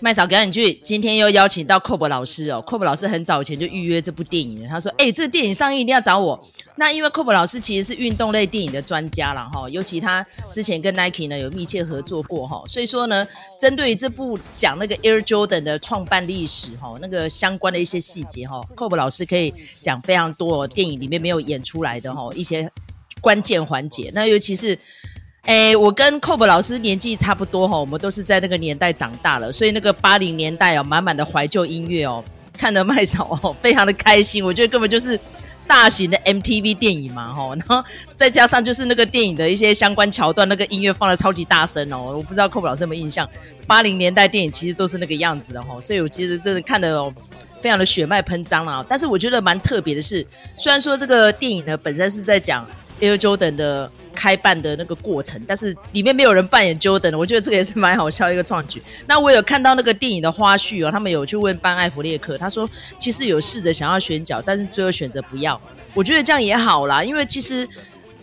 麦嫂，赶紧去！今天又邀请到 Cob 老师哦，Cob 老师很早以前就预约这部电影了。他说：“哎、欸，这电影上映一定要找我。”那因为 Cob 老师其实是运动类电影的专家了哈，尤其他之前跟 Nike 呢有密切合作过哈，所以说呢，针对于这部讲那个 Air Jordan 的创办历史哈，那个相关的一些细节哈，Cob 老师可以讲非常多电影里面没有演出来的哈一些关键环节。那尤其是。哎，我跟 Cob 老师年纪差不多哈，我们都是在那个年代长大了，所以那个八零年代哦，满满的怀旧音乐哦，看得麦嫂哦，非常的开心。我觉得根本就是大型的 MTV 电影嘛哈，然后再加上就是那个电影的一些相关桥段，那个音乐放得超级大声哦。我不知道 Cob 老师有没有印象，八零年代电影其实都是那个样子的哈，所以我其实真的看得哦，非常的血脉喷张啊。但是我觉得蛮特别的是，虽然说这个电影呢本身是在讲 Air Jordan 的。开办的那个过程，但是里面没有人扮演 Jordan，我觉得这个也是蛮好笑的一个创举。那我有看到那个电影的花絮哦，他们有去问班艾弗列克，他说其实有试着想要选角，但是最后选择不要。我觉得这样也好啦，因为其实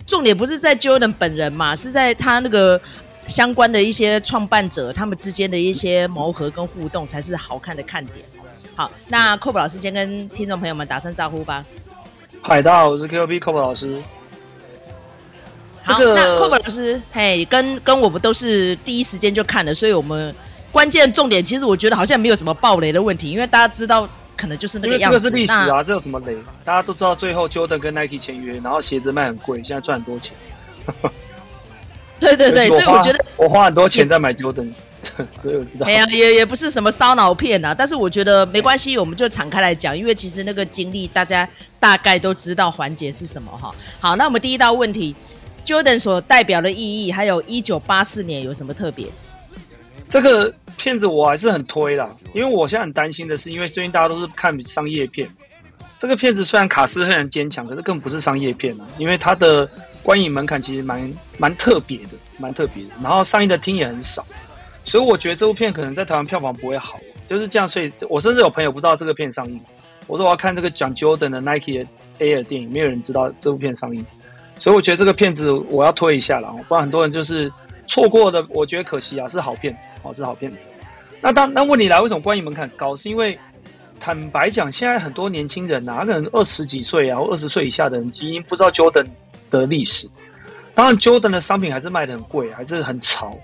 重点不是在 Jordan 本人嘛，是在他那个相关的一些创办者他们之间的一些磨合跟互动才是好看的看点。好，那 Cob 老师先跟听众朋友们打声招呼吧。嗨，大家好，我是 KOB Cob 老师。好，这个、那 Cob 老师，嘿，跟跟我们都是第一时间就看了，所以我们关键重点其实我觉得好像没有什么暴雷的问题，因为大家知道可能就是那个样子。这个是历史啊，这有什么雷？大家都知道最后 Jordan 跟 Nike 签约，然后鞋子卖很贵，现在赚很多钱。对 对对，所以我觉得我花很多钱在买 Jordan，所以我知道。哎呀，也也不是什么烧脑片啊，但是我觉得没关系，我们就敞开来讲，因为其实那个经历大家大概都知道环节是什么哈。好，那我们第一道问题。Jordan 所代表的意义，还有一九八四年有什么特别？这个片子我还是很推啦，因为我现在很担心的是，因为最近大家都是看商业片，这个片子虽然卡司非常坚强，可是更不是商业片啊，因为它的观影门槛其实蛮蛮特别的，蛮特别的。然后上映的厅也很少，所以我觉得这部片可能在台湾票房不会好，就是这样。所以我甚至有朋友不知道这个片上映，我说我要看这个讲 Jordan 的 Nike 的 Air 电影，没有人知道这部片上映。所以我觉得这个片子我要推一下了，不然很多人就是错过的，我觉得可惜啊，是好片，哦，是好片子。那当那问你来，为什么观影门槛高？是因为坦白讲，现在很多年轻人啊，可能二十几岁啊，或二十岁以下的人，基因不知道 Jordan 的历史。当然，Jordan 的商品还是卖得很贵，还是很潮。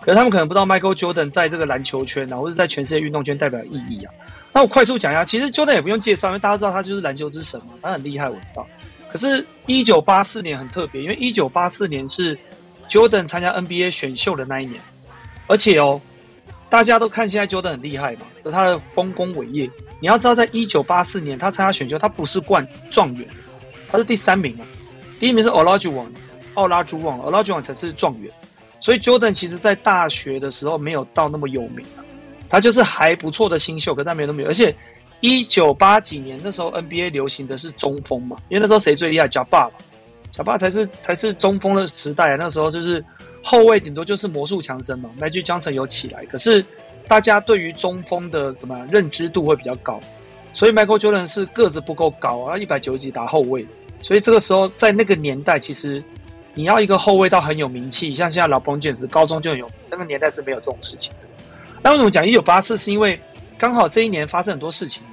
可是他们可能不知道 Michael Jordan 在这个篮球圈啊，或者在全世界运动圈代表的意义啊。那我快速讲一下，其实 Jordan 也不用介绍，因为大家知道他就是篮球之神嘛，他很厉害，我知道。可是，一九八四年很特别，因为一九八四年是 Jordan 参加 NBA 选秀的那一年，而且哦，大家都看现在 Jordan 很厉害嘛，是他的丰功伟业。你要知道，在一九八四年他参加选秀，他不是冠状元，他是第三名啊，第一名是 Olajuwon，奥拉朱旺，Olajuwon 才是状元。所以 Jordan 其实在大学的时候没有到那么有名啊，他就是还不错的新秀，可是他没有那么有，而且。一九八几年那时候 NBA 流行的是中锋嘛，因为那时候谁最厉害？贾巴嘛，贾巴才是才是中锋的时代啊。那时候就是后卫顶多就是魔术强森嘛，Magic Johnson 有起来，可是大家对于中锋的怎么认知度会比较高，所以 Michael Jordan 是个子不够高啊，一百九十几打后卫，所以这个时候在那个年代，其实你要一个后卫到很有名气，像现在老彭爵士高中就很有，那个年代是没有这种事情的。那为什么讲一九八四？是因为刚好这一年发生很多事情。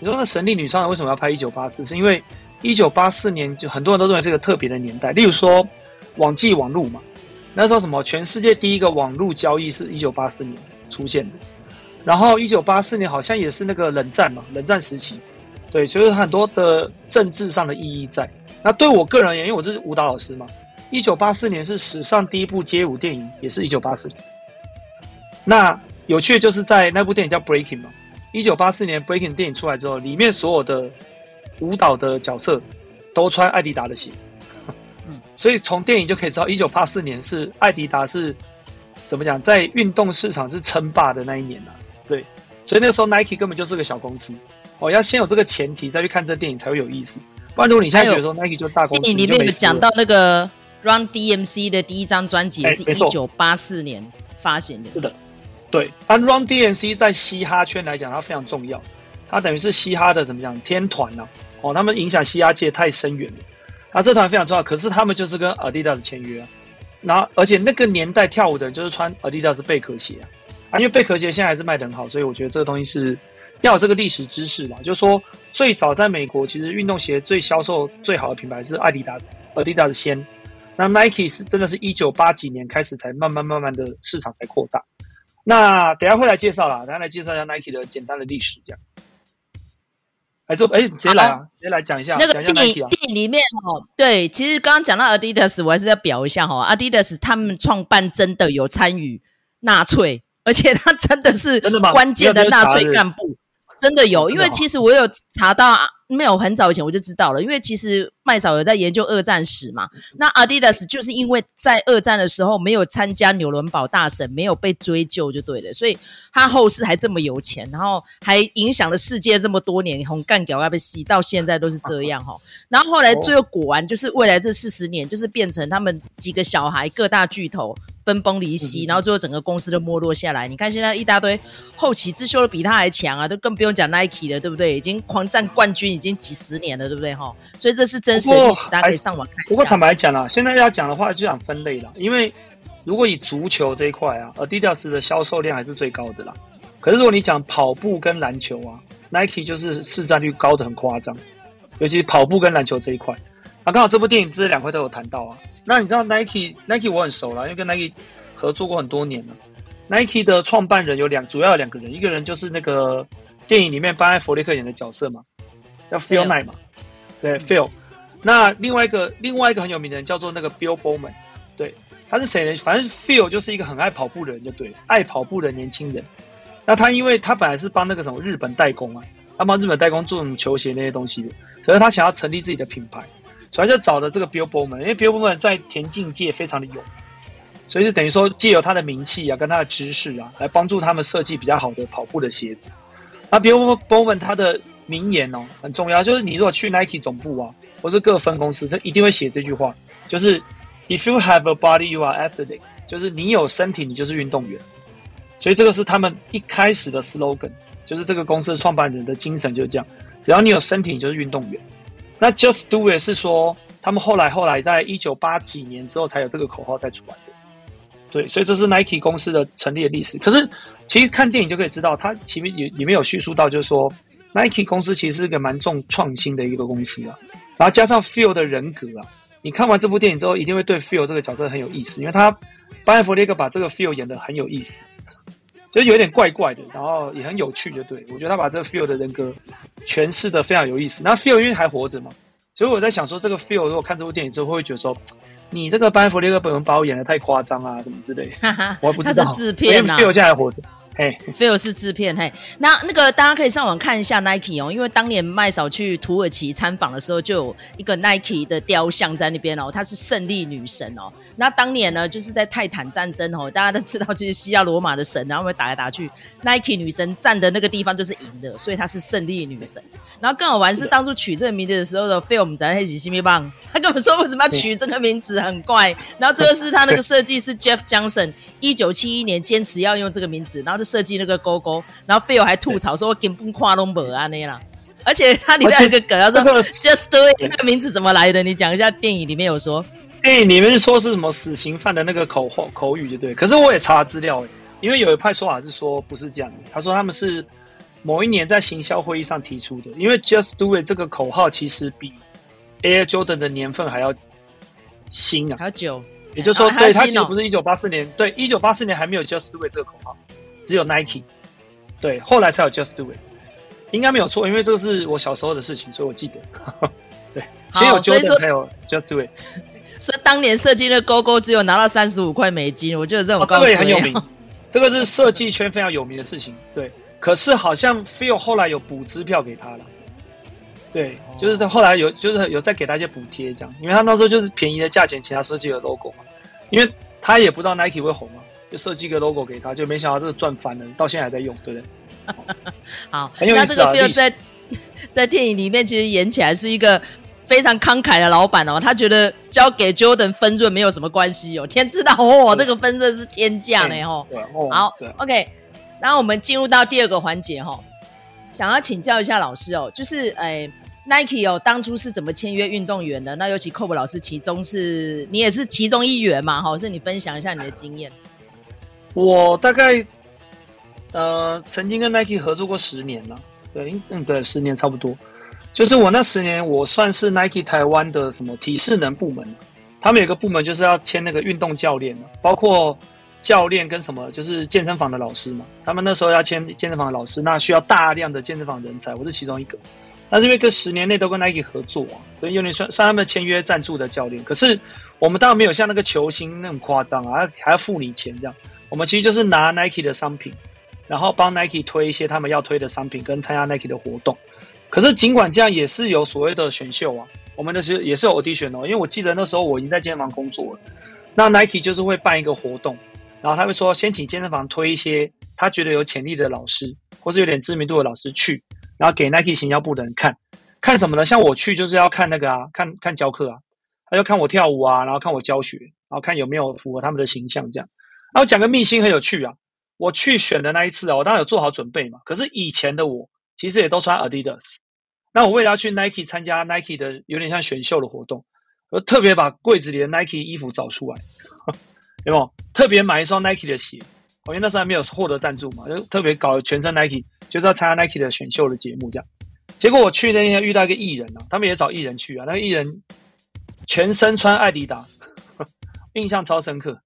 你说那神力女超人为什么要拍一九八四？是因为一九八四年就很多人都认为是一个特别的年代。例如说，网际网路嘛，那时候什么全世界第一个网路交易是一九八四年出现的。然后一九八四年好像也是那个冷战嘛，冷战时期，对，所以很多的政治上的意义在。那对我个人而言，因为我这是舞蹈老师嘛，一九八四年是史上第一部街舞电影，也是一九八四年。那有趣的就是在那部电影叫《Breaking》嘛。一九八四年 Breaking 电影出来之后，里面所有的舞蹈的角色都穿艾迪达的鞋，所以从电影就可以知道，一九八四年是艾迪达是怎么讲，在运动市场是称霸的那一年啊。对，所以那个时候 Nike 根本就是个小公司。哦，要先有这个前提再去看这电影才会有意思。不然如果你现在觉得说 Nike 就是大公司，电影里面有讲到那个 Run DMC 的第一张专辑是一九八四年发行的，是的。对，但 Run DMC 在嘻哈圈来讲，它非常重要，它等于是嘻哈的怎么讲天团呐、啊？哦，他们影响嘻哈界太深远了。啊，这团非常重要，可是他们就是跟 Adidas 签约啊。然后，而且那个年代跳舞的人就是穿 Adidas 贝壳鞋啊。因为贝壳鞋现在还是卖得很好，所以我觉得这个东西是要有这个历史知识啦。就是说，最早在美国，其实运动鞋最销售最好的品牌是阿迪达斯，阿迪达斯先。那 Nike 是真的是一九八几年开始才慢慢慢慢的市场才扩大。那等下会来介绍啦，等下来介绍一下 Nike 的简单的历史，这样。哎，这哎，直接来啊，直接来讲一下那个电影、啊、电影里面哦，对，其实刚刚讲到 Adidas，我还是要表一下哈，Adidas 他们创办真的有参与纳粹，而且他真的是关键的纳粹干部，真的有，因为其实我有查到。没有很早以前我就知道了，因为其实麦嫂有在研究二战史嘛。那 Adidas 就是因为在二战的时候没有参加纽伦堡大审，没有被追究就对了，所以他后世还这么有钱，然后还影响了世界这么多年，红干屌要被吸到现在都是这样哈。然后后来最后果然就是未来这四十年就是变成他们几个小孩各大巨头分崩离析，然后最后整个公司都没落下来。你看现在一大堆后起之秀的比他还强啊，都更不用讲 Nike 了，对不对？已经狂战冠军。已经几十年了，对不对哈？所以这是真实的历史，大家可以上网看一下。不过坦白讲啦，现在要讲的话就讲分类了，因为如果以足球这一块啊，Adidas 的销售量还是最高的啦。可是如果你讲跑步跟篮球啊，Nike 就是市占率高的很夸张，尤其跑步跟篮球这一块。啊刚好这部电影这两块都有谈到啊。那你知道 Nike，Nike 我很熟了，因为跟 Nike 合作过很多年了。Nike 的创办人有两，主要有两个人，一个人就是那个电影里面班艾弗利克演的角色嘛。叫 Phil Knight 嘛，对 Phil。那另外一个另外一个很有名的人叫做那个 Bill Bowman，对，他是谁呢？反正 Phil 就是一个很爱跑步的人，就对，爱跑步的年轻人。那他因为他本来是帮那个什么日本代工啊，他帮日本代工做什么球鞋那些东西的，可是他想要成立自己的品牌，所以就找了这个 Bill Bowman，因为 Bill Bowman 在田径界非常的有，所以就等于说借由他的名气啊，跟他的知识啊，来帮助他们设计比较好的跑步的鞋子。那 Bill Bowman 他的。名言哦，很重要，就是你如果去 Nike 总部啊，或是各分公司，他一定会写这句话，就是 If you have a body, you are athletic，就是你有身体，你就是运动员。所以这个是他们一开始的 slogan，就是这个公司的创办人的精神就是这样，只要你有身体，你就是运动员。那 Just Do It 是说，他们后来后来在一九八几年之后才有这个口号再出来的。对，所以这是 Nike 公司的成立的历史。可是其实看电影就可以知道，它前面也里面有叙述到，就是说。Nike 公司其实是一个蛮重创新的一个公司啊，然后加上 Phil 的人格啊，你看完这部电影之后，一定会对 Phil 这个角色很有意思，因为他班艾佛列克把这个 Phil 演的很有意思，就有点怪怪的，然后也很有趣，就对，我觉得他把这个 Phil 的人格诠释的非常有意思。那 Phil 因为还活着嘛，所以我在想说，这个 Phil 如果看这部电影之后，会不会觉得说，你这个班艾佛列克本人把我演的太夸张啊，什么之类的，我还不知道，他是制片啊，因为 Phil 现在还活着。嘿，Phil 是制片嘿，那那个大家可以上网看一下 Nike 哦，因为当年麦嫂去土耳其参访的时候，就有一个 Nike 的雕像在那边哦，她是胜利女神哦。那当年呢，就是在泰坦战争哦，大家都知道，就是西亚罗马的神，然后会打来打去，Nike 女神站的那个地方就是赢的，所以她是胜利女神。然后更好玩是当初取这个名字的时候的 Phil，我们在一起新面棒，他跟我们说为什么要取这个名字很怪。然后这个是他那个设计师 Jeff Johnson，一九七一年坚持要用这个名字，然后就设计那个勾勾。然后 Phil 还吐槽说：“我根本跨都没啊那啦。”而且它里面有一个梗，他说：“Just Do It。”这个名字怎么来的？你讲一下。电影里面有说，电影里面说是什么死刑犯的那个口话口语，就对。可是我也查资料，因为有一派说法是说不是这样的。他说他们是某一年在行销会议上提出的，因为 “Just Do It” 这个口号其实比 Air Jordan 的年份还要新啊，还要久。也就是说，对，他其实不是一九八四年，对，一九八四年还没有 “Just Do It” 这个口号，只有 Nike。对，后来才有 Just Do It，应该没有错，因为这个是我小时候的事情，所以我记得。对，先有 Jordan 才有 Just Do It。所以当年设计的勾勾只有拿到三十五块美金，我觉得这种、哦、这个也很有名，这个是设计圈非常有名的事情。对，可是好像 Phil 后来有补支票给他了。对，就是他后来有，就是有再给他一些补贴，这样，因为他那时候就是便宜的价钱其他设计的 logo 嘛，因为他也不知道 Nike 会红嘛。就设计个 logo 给他，就没想到这个赚翻了，到现在还在用，对不对？好，那这个 feel 在 在电影里面其实演起来是一个非常慷慨的老板哦，他觉得交给 Jordan 分润没有什么关系哦，天知道哦，那个分润是天价呢哦。好，OK，然后我们进入到第二个环节哈，想要请教一下老师哦，就是哎。Nike 哦，当初是怎么签约运动员的？那尤其 Kobe 老师，其中是你也是其中一员嘛？哈，是你分享一下你的经验。我大概呃曾经跟 Nike 合作过十年了，对，嗯对，十年差不多。就是我那十年，我算是 Nike 台湾的什么体适能部门，他们有个部门就是要签那个运动教练嘛，包括教练跟什么就是健身房的老师嘛，他们那时候要签健身房的老师，那需要大量的健身房人才，我是其中一个。但是因为跟十年内都跟 Nike 合作啊，所以有点算算他们签约赞助的教练。可是我们当然没有像那个球星那么夸张啊，还要付你钱这样。我们其实就是拿 Nike 的商品，然后帮 Nike 推一些他们要推的商品，跟参加 Nike 的活动。可是尽管这样，也是有所谓的选秀啊。我们的是也是有 audition 哦，因为我记得那时候我已经在健身房工作了。那 Nike 就是会办一个活动，然后他会说先请健身房推一些他觉得有潜力的老师，或是有点知名度的老师去，然后给 Nike 行销部的人看。看什么呢？像我去就是要看那个啊，看看教课啊，他就看我跳舞啊，然后看我教学，然后看有没有符合他们的形象这样。然后讲个秘辛很有趣啊，我去选的那一次啊，我当然有做好准备嘛。可是以前的我其实也都穿 Adidas。那我为了要去 Nike 参加 Nike 的有点像选秀的活动，我特别把柜子里的 Nike 衣服找出来，有没有？特别买一双 Nike 的鞋，因为那时候还没有获得赞助嘛，就特别搞全身 Nike，就是要参加 Nike 的选秀的节目这样。结果我去那天遇到一个艺人啊，他们也找艺人去啊，那个艺人全身穿艾迪达，印象超深刻，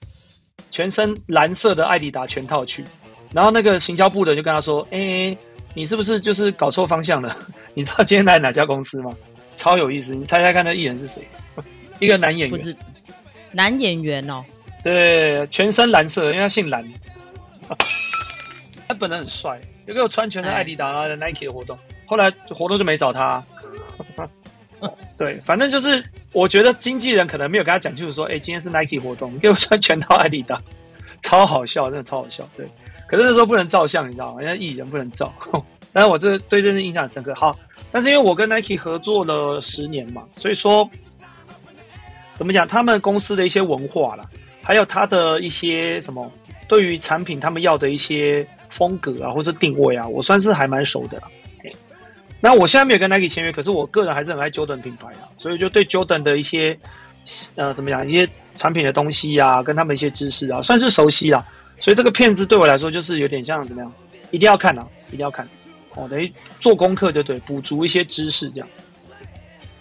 全身蓝色的艾迪达全套去，然后那个行销部的就跟他说，哎、欸。你是不是就是搞错方向了？你知道今天来哪家公司吗？超有意思，你猜猜看，那艺人是谁？一个男演员，不是男演员哦。对，全身蓝色，因为他姓蓝。他本人很帅，有给我穿全身艾迪达的 Nike 的活动，后来活动就没找他。对，反正就是我觉得经纪人可能没有跟他讲清楚，说，哎，今天是 Nike 活动，你给我穿全套艾迪达，超好笑，真的超好笑，对。可是那时候不能照相，你知道吗？因为艺人不能照。但是我这对这件事印象很深刻。好，但是因为我跟 Nike 合作了十年嘛，所以说怎么讲？他们公司的一些文化啦，还有他的一些什么，对于产品他们要的一些风格啊，或是定位啊，我算是还蛮熟的。那我现在没有跟 Nike 签约，可是我个人还是很爱 Jordan 品牌啊，所以就对 Jordan 的一些呃怎么讲，一些产品的东西啊，跟他们一些知识啊，算是熟悉啦。所以这个片子对我来说就是有点像怎么样，一定要看啊，一定要看，哦，等于做功课，对不对？补足一些知识这样。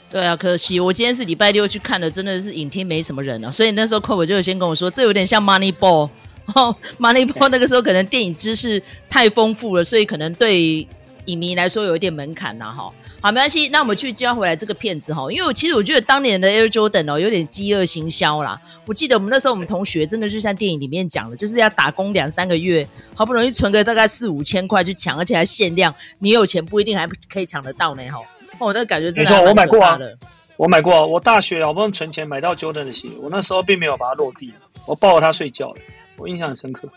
对啊，可惜我今天是礼拜六去看的，真的是影厅没什么人啊。所以那时候 c o b 就先跟我说，这有点像 Moneyball，哦，Moneyball 那个时候可能电影知识太丰富了，所以可能对影迷来说有一点门槛呐，哈。好，没关系，那我们去交回来这个片子哈，因为我其实我觉得当年的 Air Jordan 哦，有点饥饿行销啦。我记得我们那时候我们同学真的就像电影里面讲的，就是要打工两三个月，好不容易存个大概四五千块去抢，而且还限量，你有钱不一定还可以抢得到呢哈。哦，那个感觉真的没错，我买过啊，我买过啊，我大学好不容易存钱买到 Jordan 的鞋，我那时候并没有把它落地，我抱着它睡觉，我印象很深刻。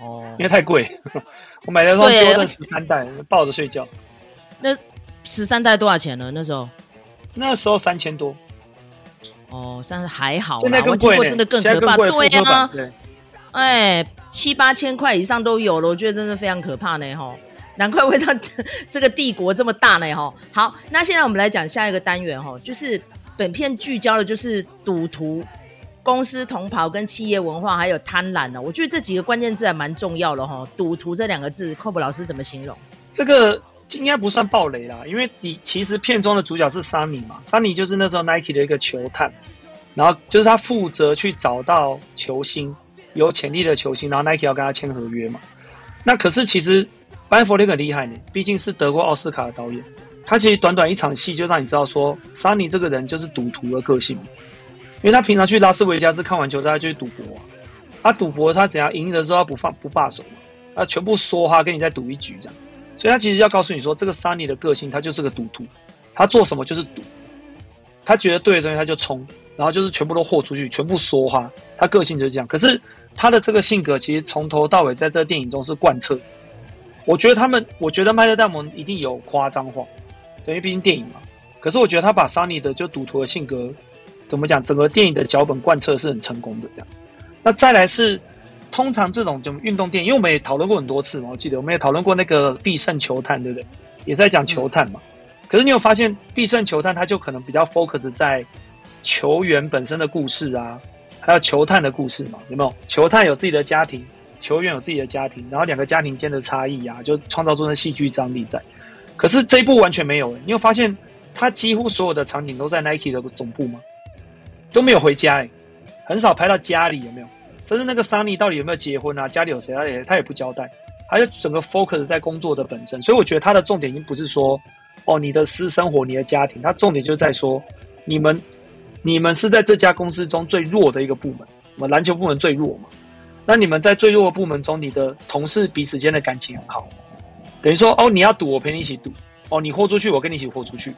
哦，因为太贵，我买了双 Jordan 十三代，抱着睡觉。那。十三代多少钱呢？那时候，那时候三千多。哦，算是还好。现在更贵，我听过真的更可怕。对呀，哎，七八千块以上都有了，我觉得真的非常可怕呢，哈。难怪会让这这个帝国这么大呢，哈。好，那现在我们来讲下一个单元，哈，就是本片聚焦的就是赌徒、公司同袍跟企业文化，还有贪婪呢。我觉得这几个关键字还蛮重要的，哈。赌徒这两个字，Kobe 老师怎么形容？这个。应该不算暴雷啦，因为你其实片中的主角是 Sunny 嘛，Sunny 就是那时候 Nike 的一个球探，然后就是他负责去找到球星，有潜力的球星，然后 Nike 要跟他签合约嘛。那可是其实班佛列克很厉害呢，毕竟是得过奥斯卡的导演，他其实短短一场戏就让你知道说 Sunny 这个人就是赌徒的个性，因为他平常去拉斯维加斯看完球赛就去赌博啊，他赌博他怎样赢的时候他不放不罢手嘛，他全部梭哈跟你再赌一局这样。所以他其实要告诉你说，这个 Sunny 的个性，他就是个赌徒，他做什么就是赌，他觉得对的东西他就冲，然后就是全部都豁出去，全部梭哈，他个性就是这样。可是他的这个性格其实从头到尾在这电影中是贯彻。我觉得他们，我觉得迈特戴蒙一定有夸张化，对，因为毕竟电影嘛。可是我觉得他把 Sunny 的就赌徒的性格怎么讲，整个电影的脚本贯彻是很成功的这样。那再来是。通常这种就运动电影，因为我们也讨论过很多次嘛，我记得我们也讨论过那个必胜球探，对不对？也在讲球探嘛。可是你有发现，必胜球探它就可能比较 focus 在球员本身的故事啊，还有球探的故事嘛？有没有？球探有自己的家庭，球员有自己的家庭，然后两个家庭间的差异啊，就创造出的戏剧张力在。可是这一部完全没有、欸，你有发现他几乎所有的场景都在 Nike 的总部吗？都没有回家、欸，很少拍到家里有没有？甚至那个 Sunny 到底有没有结婚啊？家里有谁？他也他也不交代，他就整个 focus 在工作的本身。所以我觉得他的重点已经不是说哦你的私生活、你的家庭，他重点就在说你们你们是在这家公司中最弱的一个部门，我们篮球部门最弱嘛。那你们在最弱的部门中，你的同事彼此间的感情很好。等于说，哦，你要赌，我陪你一起赌；哦，你豁出去，我跟你一起豁出去。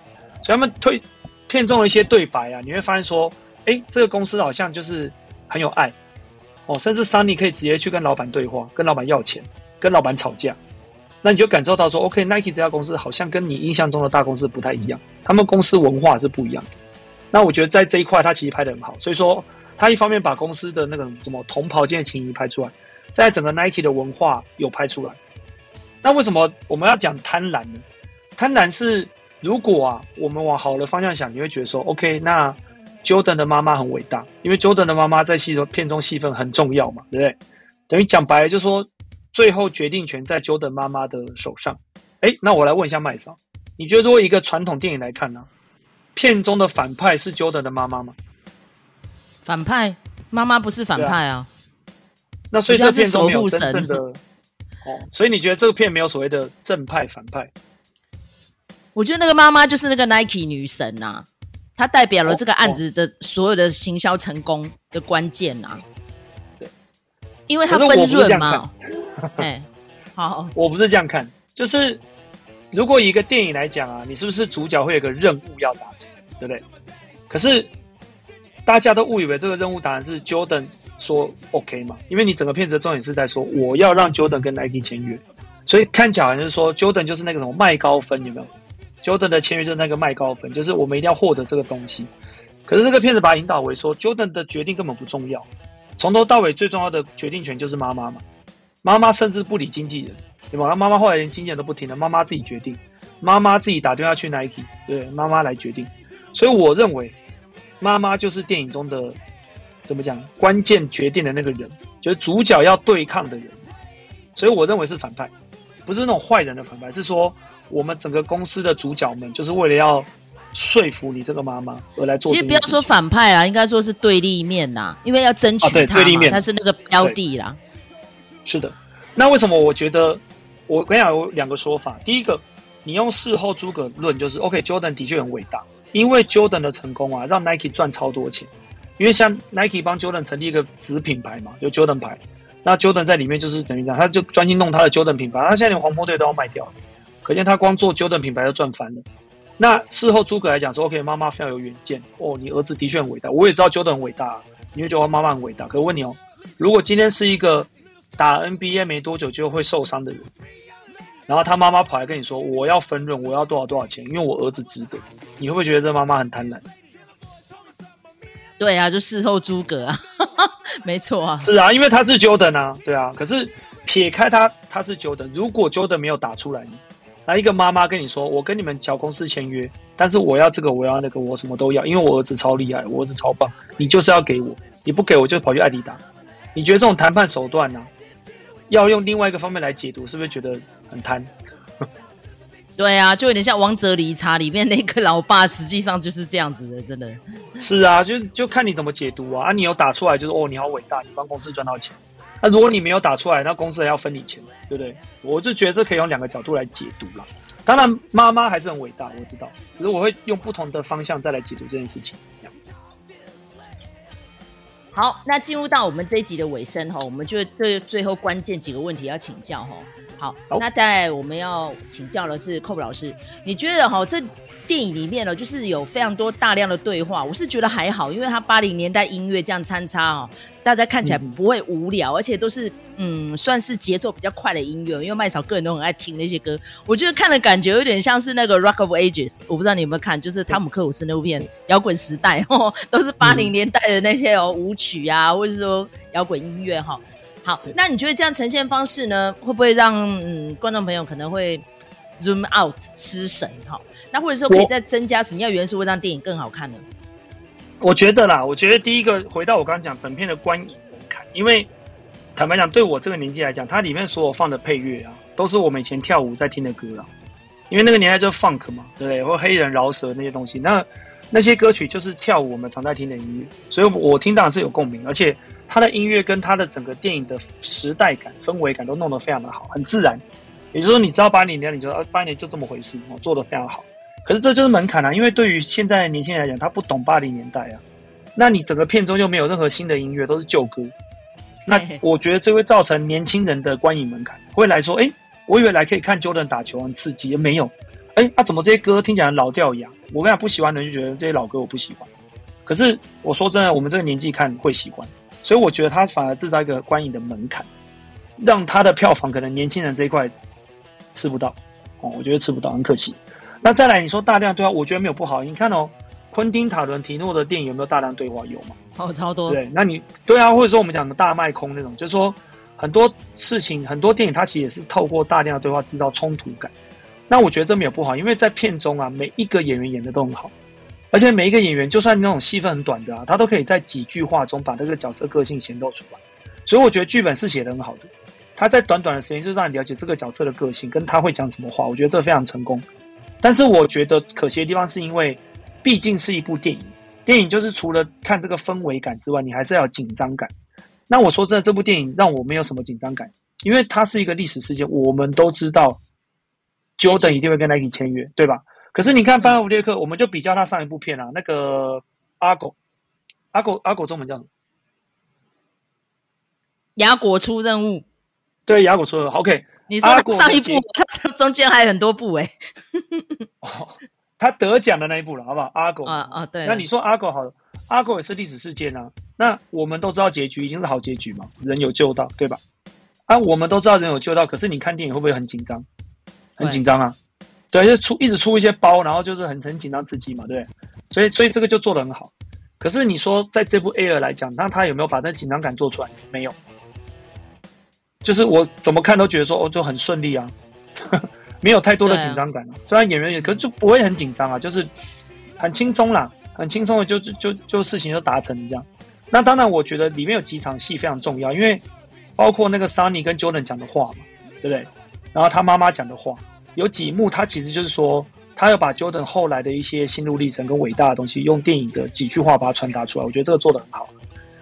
所以他们推片中的一些对白啊，你会发现说，哎，这个公司好像就是很有爱哦，甚至 Sunny 可以直接去跟老板对话，跟老板要钱，跟老板吵架。那你就感受到说，OK，Nike 这家公司好像跟你印象中的大公司不太一样，他们公司文化是不一样的。那我觉得在这一块，他其实拍得很好。所以说，他一方面把公司的那个什么同袍间的情谊拍出来，在整个 Nike 的文化有拍出来。那为什么我们要讲贪婪呢？贪婪是如果啊，我们往好的方向想，你会觉得说，OK，那 Jordan 的妈妈很伟大，因为 Jordan 的妈妈在戏中片中戏份很重要嘛，对不对？等于讲白了，就是说最后决定权在 Jordan 妈妈的手上。哎，那我来问一下麦嫂，你觉得如果一个传统电影来看呢，片中的反派是 Jordan 的妈妈吗？反派妈妈不是反派啊，啊那所以这片中没有真正的。哦，所以你觉得这个片没有所谓的正派反派？我觉得那个妈妈就是那个 Nike 女神呐、啊，她代表了这个案子的所有的行销成功的关键呐、啊。对，因为它分润嘛。哎，好，我不是这样看，就是如果以一个电影来讲啊，你是不是主角会有个任务要达成，对不对？可是大家都误以为这个任务答案是 Jordan。说 OK 嘛？因为你整个片子的重点是在说我要让 Jordan 跟 Nike 签约，所以看起来好像是说 Jordan 就是那个什么卖高分，有没有？Jordan 的签约就是那个卖高分，就是我们一定要获得这个东西。可是这个片子把它引导为说 Jordan 的决定根本不重要，从头到尾最重要的决定权就是妈妈嘛。妈妈甚至不理经纪人，对吧？妈妈后来连经纪人都不听了，妈妈自己决定，妈妈自己打电话去 Nike，对，妈妈来决定。所以我认为妈妈就是电影中的。怎么讲？关键决定的那个人，就是主角要对抗的人，所以我认为是反派，不是那种坏人的反派，是说我们整个公司的主角们，就是为了要说服你这个妈妈而来做。其实不要说反派啦，应该说是对立面呐，因为要争取他嘛，啊、对，对立面，他是那个标的啦。是的，那为什么我觉得我跟你讲有两个说法？第一个，你用事后诸葛论，就是 OK，Jordan 的确很伟大，因为 Jordan 的成功啊，让 Nike 赚超多钱。因为像 Nike 帮 Jordan 成立一个子品牌嘛，有 Jordan 牌，那 Jordan 在里面就是等于讲，他就专心弄他的 Jordan 品牌，他现在连黄蜂队都要卖掉了，可见他光做 Jordan 品牌就赚翻了。那事后诸葛来讲说，OK，妈妈非常有远见哦，你儿子的确很伟大，我也知道 Jordan 很伟大，你会觉得妈妈很伟大。可我问你哦，如果今天是一个打 NBA 没多久就会受伤的人，然后他妈妈跑来跟你说，我要分润，我要多少多少钱，因为我儿子值得，你会不会觉得这妈妈很贪婪？对啊，就事后诸葛啊，没错啊。是啊，因为他是 Jordan 啊，对啊。可是撇开他，他是 Jordan。如果 Jordan 没有打出来，那一个妈妈跟你说：“我跟你们小公司签约，但是我要这个，我要那个，我什么都要，因为我儿子超厉害，我儿子超棒，你就是要给我，你不给我就跑去艾迪达。”你觉得这种谈判手段呢、啊，要用另外一个方面来解读，是不是觉得很贪？对啊，就有点像《王者理查》里面那个老爸，实际上就是这样子的，真的。是啊，就就看你怎么解读啊。啊，你有打出来，就是哦，你好伟大，你帮公司赚到钱。那、啊、如果你没有打出来，那公司还要分你钱，对不对？我就觉得这可以用两个角度来解读啦。当然，妈妈还是很伟大，我知道。只是我会用不同的方向再来解读这件事情。好，那进入到我们这一集的尾声哈，我们就最最后关键几个问题要请教哈。好，那在我们要请教的是 Cob 老师，你觉得哈这电影里面呢，就是有非常多大量的对话，我是觉得还好，因为它八零年代音乐这样参差哦，大家看起来不会无聊，嗯、而且都是嗯算是节奏比较快的音乐，因为麦嫂个人都很爱听那些歌，我觉得看的感觉有点像是那个 Rock of Ages，我不知道你有没有看，就是汤姆克鲁斯那部片摇滚时代哦，都是八零年代的那些哦舞曲啊，或者说摇滚音乐哈。好，那你觉得这样呈现方式呢，会不会让嗯观众朋友可能会 zoom out 失神？哈，那或者说可以再增加什么样元素，会让电影更好看呢？我觉得啦，我觉得第一个回到我刚刚讲本片的观影门槛，因为坦白讲，对我这个年纪来讲，它里面所有放的配乐啊，都是我们以前跳舞在听的歌啊。因为那个年代就 funk 嘛，对不对？或黑人饶舌那些东西，那那些歌曲就是跳舞我们常在听的音乐，所以我听当然是有共鸣，而且它的音乐跟它的整个电影的时代感、氛围感都弄得非常的好，很自然。也就是说，你知道八零年，你就八零年就这么回事，我，做的非常好。可是这就是门槛啊，因为对于现在的年轻人来讲，他不懂八零年代啊。那你整个片中又没有任何新的音乐，都是旧歌。那我觉得这会造成年轻人的观影门槛，会来说，哎，我以为来可以看 Jordan 打球很刺激，没有。哎，那、啊、怎么这些歌听起来老掉牙？我跟你讲，不喜欢的人就觉得这些老歌我不喜欢。可是我说真的，我们这个年纪看会喜欢，所以我觉得他反而制造一个观影的门槛，让他的票房可能年轻人这一块吃不到。哦，我觉得吃不到，很可惜。那再来，你说大量对话，我觉得没有不好。你看哦，昆汀塔伦提诺的电影有没有大量对话？有吗？哦，超多。对，那你对啊，或者说我们讲的大卖空那种，就是说很多事情，很多电影它其实也是透过大量的对话制造冲突感。那我觉得这没有不好，因为在片中啊，每一个演员演的都很好，而且每一个演员就算那种戏份很短的啊，他都可以在几句话中把这个角色个性显露出来。所以我觉得剧本是写的很好的，他在短短的时间就让你了解这个角色的个性，跟他会讲什么话，我觉得这非常成功。但是我觉得可惜的地方是因为，毕竟是一部电影，电影就是除了看这个氛围感之外，你还是要紧张感。那我说真的，这部电影让我没有什么紧张感，因为它是一个历史事件，我们都知道，Jordan 一定会跟 Nike 签约，对吧？可是你看班艾弗列克，我们就比较他上一部片啊，那个阿狗，阿狗，阿狗中文叫什么？牙果出任务。对，雅果出的。OK。你说上一部，它中间还有很多部哎、欸。哦，他得奖的那一部了，好不好？阿狗啊啊，对。那你说阿狗好了，阿狗也是历史事件啊。那我们都知道结局一定是好结局嘛，人有救到，对吧？啊，我们都知道人有救到，可是你看电影会不会很紧张？很紧张啊。对，就出一直出一些包，然后就是很很紧张刺激嘛，对？所以所以这个就做得很好。可是你说在这部 Air 来讲，那他有没有把那紧张感做出来？没有。就是我怎么看都觉得说哦，就很顺利啊，没有太多的紧张感。啊、虽然演员也，可是就不会很紧张啊，就是很轻松啦，很轻松的就就就就事情就达成这样。那当然，我觉得里面有几场戏非常重要，因为包括那个 Sunny 跟 Jordan 讲的话嘛，对不对？然后他妈妈讲的话，有几幕他其实就是说，他要把 Jordan 后来的一些心路历程跟伟大的东西，用电影的几句话把它传达出来。我觉得这个做的很好。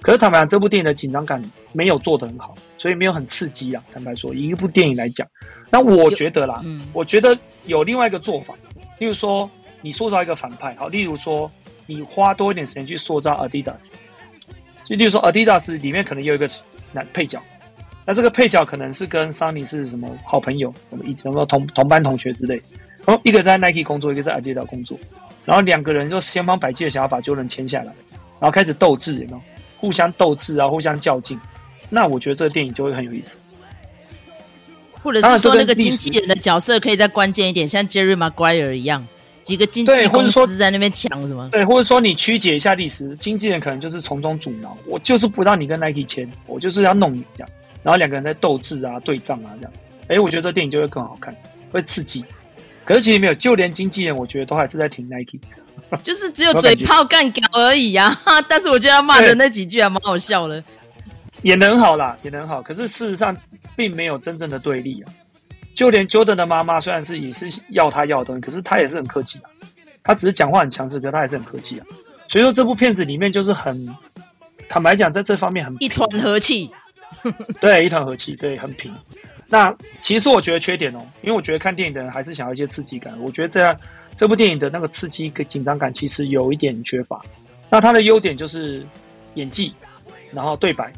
可是坦白讲，这部电影的紧张感没有做得很好，所以没有很刺激啊。坦白说，以一部电影来讲，那我觉得啦，嗯，我觉得有另外一个做法，例如说你塑造一个反派，好，例如说你花多一点时间去塑造 Adidas，就例如说 Adidas 里面可能有一个男配角，那这个配角可能是跟 Sunny 是什么好朋友，什么一什么同同班同学之类，然后一个在 Nike 工作，一个在 Adidas 工作，然后两个人就千方百计的想要把 Jordan 签下来，然后开始斗智，有没有？互相斗智啊，互相较劲，那我觉得这个电影就会很有意思。或者是说，那个经纪人的角色可以再关键一点，像 Jerry Maguire 一样，几个经纪公司在那边抢什么？对，或者说你曲解一下历史，经纪人可能就是从中阻挠，我就是不让你跟 Nike 签，我就是要弄你这样，然后两个人在斗智啊、对仗啊这样。哎，我觉得这电影就会更好看，会刺激。可是其实没有，就连经纪人，我觉得都还是在挺 Nike。就是只有嘴炮干屌而已啊！但是我觉得他骂的那几句还蛮好笑的，演得很好啦，演得很好。可是事实上并没有真正的对立啊。就连 Jordan 的妈妈虽然是也是要他要的东西，可是他也是很客气啊。他只是讲话很强势，可是他还是很客气啊。所以说这部片子里面就是很坦白讲，在这方面很一团和气。对，一团和气，对，很平。那其实我觉得缺点哦，因为我觉得看电影的人还是想要一些刺激感。我觉得这样。这部电影的那个刺激跟紧张感其实有一点缺乏，那它的优点就是演技，然后对白，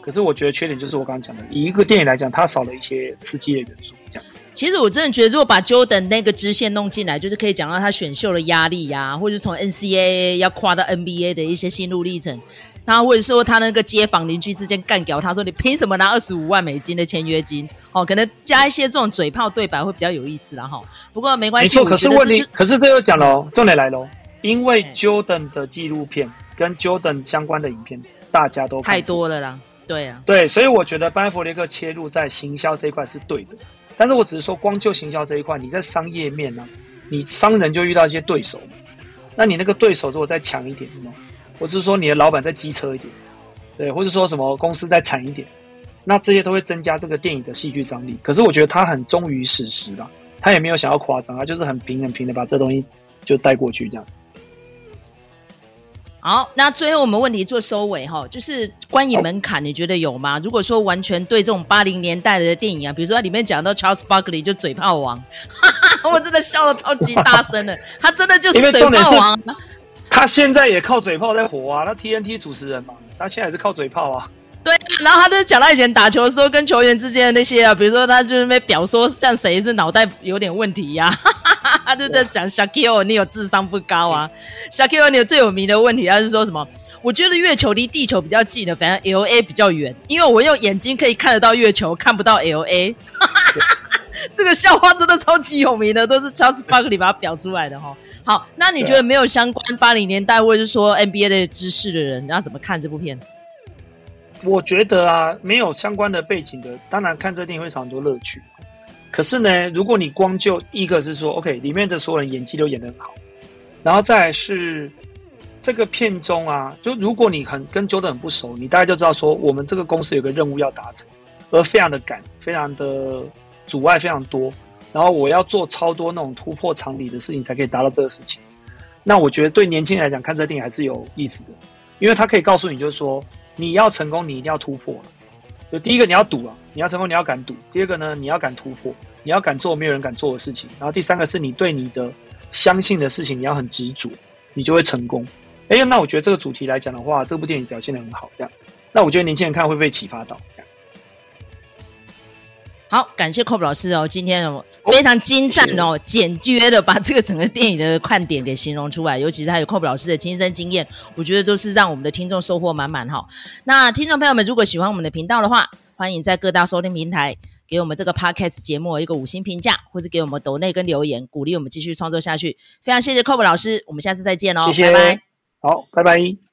可是我觉得缺点就是我刚刚讲的，以一个电影来讲，它少了一些刺激的元素。这样，其实我真的觉得，如果把 Jordan 那个支线弄进来，就是可以讲到他选秀的压力呀、或者从 NCAA 要跨到 NBA 的一些心路历程。然后或者说他那个街坊邻居之间干掉他说，你凭什么拿二十五万美金的签约金？哦，可能加一些这种嘴炮对白会比较有意思啦哈。不过没关系，没错。可是问题，可是这又讲了哦，重点来喽。因为 Jordan 的纪录片跟 Jordan 相关的影片，大家都太多了啦。对啊，对，所以我觉得班艾佛列克切入在行销这一块是对的。但是我只是说，光就行销这一块，你在商业面呢、啊，你商人就遇到一些对手，那你那个对手如果再强一点，或是说你的老板再机车一点，对，或者说什么公司再惨一点，那这些都会增加这个电影的戏剧张力。可是我觉得他很忠于史实啦，他也没有想要夸张，他就是很平很平的把这东西就带过去这样。好，那最后我们问题做收尾哈，就是观影门槛，你觉得有吗？如果说完全对这种八零年代的电影啊，比如说它里面讲到 Charles Barkley 就嘴炮王，哈哈，我真的笑的超级大声的，他真的就是嘴炮王。他现在也靠嘴炮在火啊，他 TNT 主持人嘛，他现在也是靠嘴炮啊。对，然后他就讲到以前打球的时候跟球员之间的那些啊，比如说他就是被表说像谁是脑袋有点问题呀、啊，他就在讲 Shaquille，你有智商不高啊。？Shaquille，你有最有名的问题，他是说什么？我觉得月球离地球比较近的，反正 LA 比较远，因为我用眼睛可以看得到月球，看不到 LA。这个笑话真的超级有名的，都是 Charles Barkley 把它表出来的哈。好，那你觉得没有相关八零年代或者是说 NBA 的知识的人，你要怎么看这部片？我觉得啊，没有相关的背景的，当然看这电影会少很多乐趣。可是呢，如果你光就一个是说，OK，里面的所有人演技都演得很好，然后再是这个片中啊，就如果你很跟 Jordan 很不熟，你大概就知道说，我们这个公司有个任务要达成，而非常的赶，非常的阻碍非常多。然后我要做超多那种突破常理的事情，才可以达到这个事情。那我觉得对年轻人来讲，看这电影还是有意思的，因为他可以告诉你，就是说你要成功，你一定要突破。就第一个你要赌啊，你要成功你要敢赌；第二个呢，你要敢突破，你要敢做没有人敢做的事情。然后第三个是你对你的相信的事情，你要很执着，你就会成功。哎，那我觉得这个主题来讲的话，这部电影表现得很好。这样，那我觉得年轻人看会被启发到。好，感谢 Cob 老师哦，今天哦非常精湛哦，简约的把这个整个电影的看点给形容出来，尤其是还有 Cob 老师的亲身经验，我觉得都是让我们的听众收获满满哈。那听众朋友们，如果喜欢我们的频道的话，欢迎在各大收听平台给我们这个 Podcast 节目一个五星评价，或者给我们抖内跟留言，鼓励我们继续创作下去。非常谢谢 Cob 老师，我们下次再见哦，谢谢，拜拜。好，拜拜。